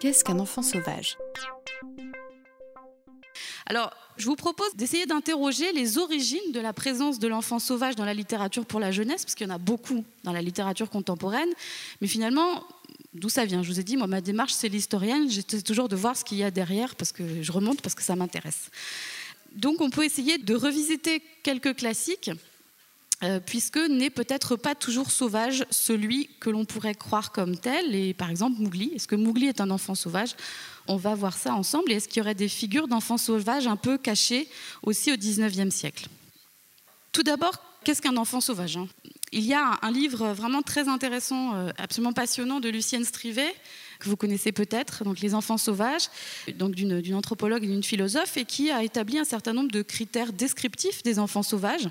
Qu'est-ce qu'un enfant sauvage? Alors, je vous propose d'essayer d'interroger les origines de la présence de l'enfant sauvage dans la littérature pour la jeunesse, parce qu'il y en a beaucoup dans la littérature contemporaine. Mais finalement, d'où ça vient? Je vous ai dit, moi, ma démarche, c'est l'historienne. J'essaie toujours de voir ce qu'il y a derrière, parce que je remonte, parce que ça m'intéresse. Donc, on peut essayer de revisiter quelques classiques puisque n'est peut-être pas toujours sauvage celui que l'on pourrait croire comme tel. Et par exemple, Mowgli, est-ce que Mowgli est un enfant sauvage? On va voir ça ensemble. Et est-ce qu'il y aurait des figures d'enfants sauvages un peu cachées aussi au XIXe siècle? Tout d'abord, qu'est-ce qu'un enfant sauvage hein? Il y a un livre vraiment très intéressant, euh, absolument passionnant de Lucienne Strivet, que vous connaissez peut-être, donc Les enfants sauvages, donc d'une anthropologue et d'une philosophe, et qui a établi un certain nombre de critères descriptifs des enfants sauvages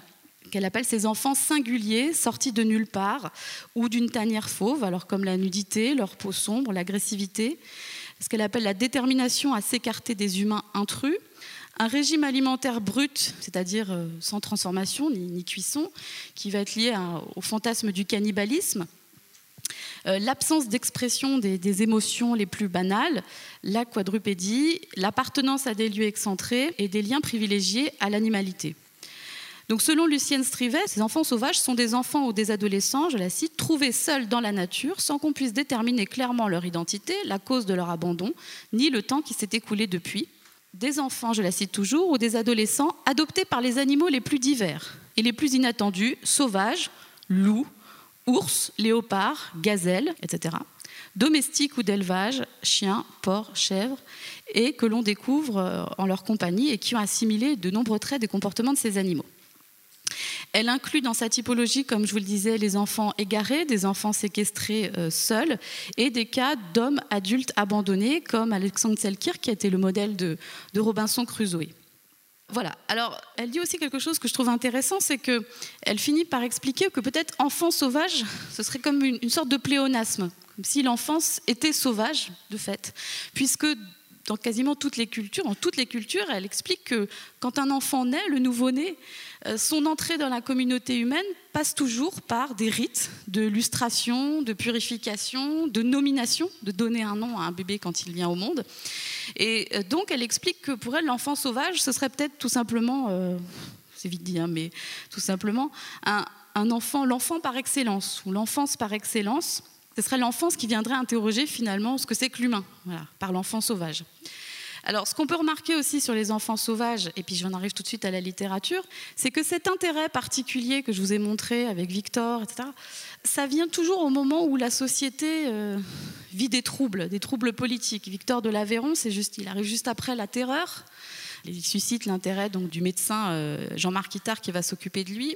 qu'elle appelle ces enfants singuliers, sortis de nulle part, ou d'une tanière fauve, alors comme la nudité, leur peau sombre, l'agressivité, ce qu'elle appelle la détermination à s'écarter des humains intrus, un régime alimentaire brut, c'est-à-dire euh, sans transformation ni, cuisson, qui va être lié au fantasme du cannibalisme, euh, l'absence d'expression des, des, émotions les plus banales, la quadrupédie, l'appartenance à des lieux excentrés et des liens privilégiés à l'animalité. Donc selon Lucienne Strivet, ces enfants sauvages sont des enfants ou des adolescents, je la cite, trouvés seuls dans la nature sans qu'on puisse déterminer clairement leur identité, la cause de leur abandon, ni le temps qui s'est écoulé depuis. Des enfants, je la cite toujours, ou des adolescents adoptés par les animaux les plus divers et les plus inattendus, sauvages, loups, ours, léopards, gazelles, etc. Domestiques ou d'élevage, chiens, porcs, chèvres, et que l'on découvre euh, en leur compagnie et qui ont assimilé de nombreux traits des comportements de ces animaux. Elle inclut dans sa typologie, comme je vous le disais, les enfants égarés, des enfants séquestrés euh, seuls et des cas d'hommes adultes abandonnés, comme Alexandre Selkirk, qui a été le modèle de, Robinson Crusoe. Voilà. Alors, elle dit aussi quelque chose que je trouve intéressant, c'est qu'elle finit par expliquer que peut-être enfant sauvage, ce serait comme une, une sorte de pléonasme, comme si l'enfance était sauvage, de fait, puisque dans quasiment toutes les cultures, en toutes les cultures, elle explique que quand un enfant naît, le nouveau-né, euh, son entrée dans la communauté humaine passe toujours par des rites de lustration, de purification, de nomination, de donner un nom à un bébé quand il vient au monde. Et euh, donc elle explique que pour elle, l'enfant sauvage, ce serait peut-être tout simplement, euh, c'est vite dit, hein, mais tout simplement un, un enfant, l'enfant par excellence, ou l'enfance par excellence ce serait l'enfance qui viendrait interroger finalement ce que c'est que l'humain, par l'enfant sauvage. Alors, ce qu'on peut remarquer aussi sur les enfants sauvages, et puis j'en arrive tout de suite à la littérature, c'est que cet intérêt particulier que je vous ai montré avec Victor, etc., ça vient toujours au moment où la société euh, vit des troubles, des troubles politiques. Victor de l'Aveyron, c'est juste, il arrive juste après la terreur. Il suscite l'intérêt donc du médecin euh, Jean-Marc Ittard qui va s'occuper de lui.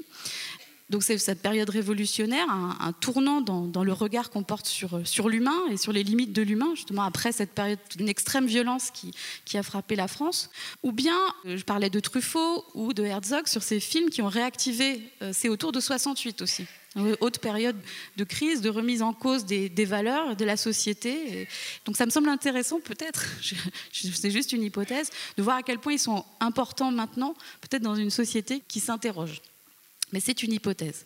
Donc c'est cette période révolutionnaire, un, tournant dans, le regard qu'on porte sur, sur l'humain et sur les limites de l'humain, justement après cette période d'une extrême violence qui, a frappé la France. Ou bien, euh, je parlais de Truffaut ou de Herzog sur ces films qui ont réactivé, euh, c'est autour de 68 aussi. Haute période de crise, de remise en cause des valeurs de la société. Donc ça me semble intéressant, peut-être, c'est juste une hypothèse, de voir à quel point ils sont importants maintenant, peut-être dans une société qui s'interroge. Mais c'est une hypothèse.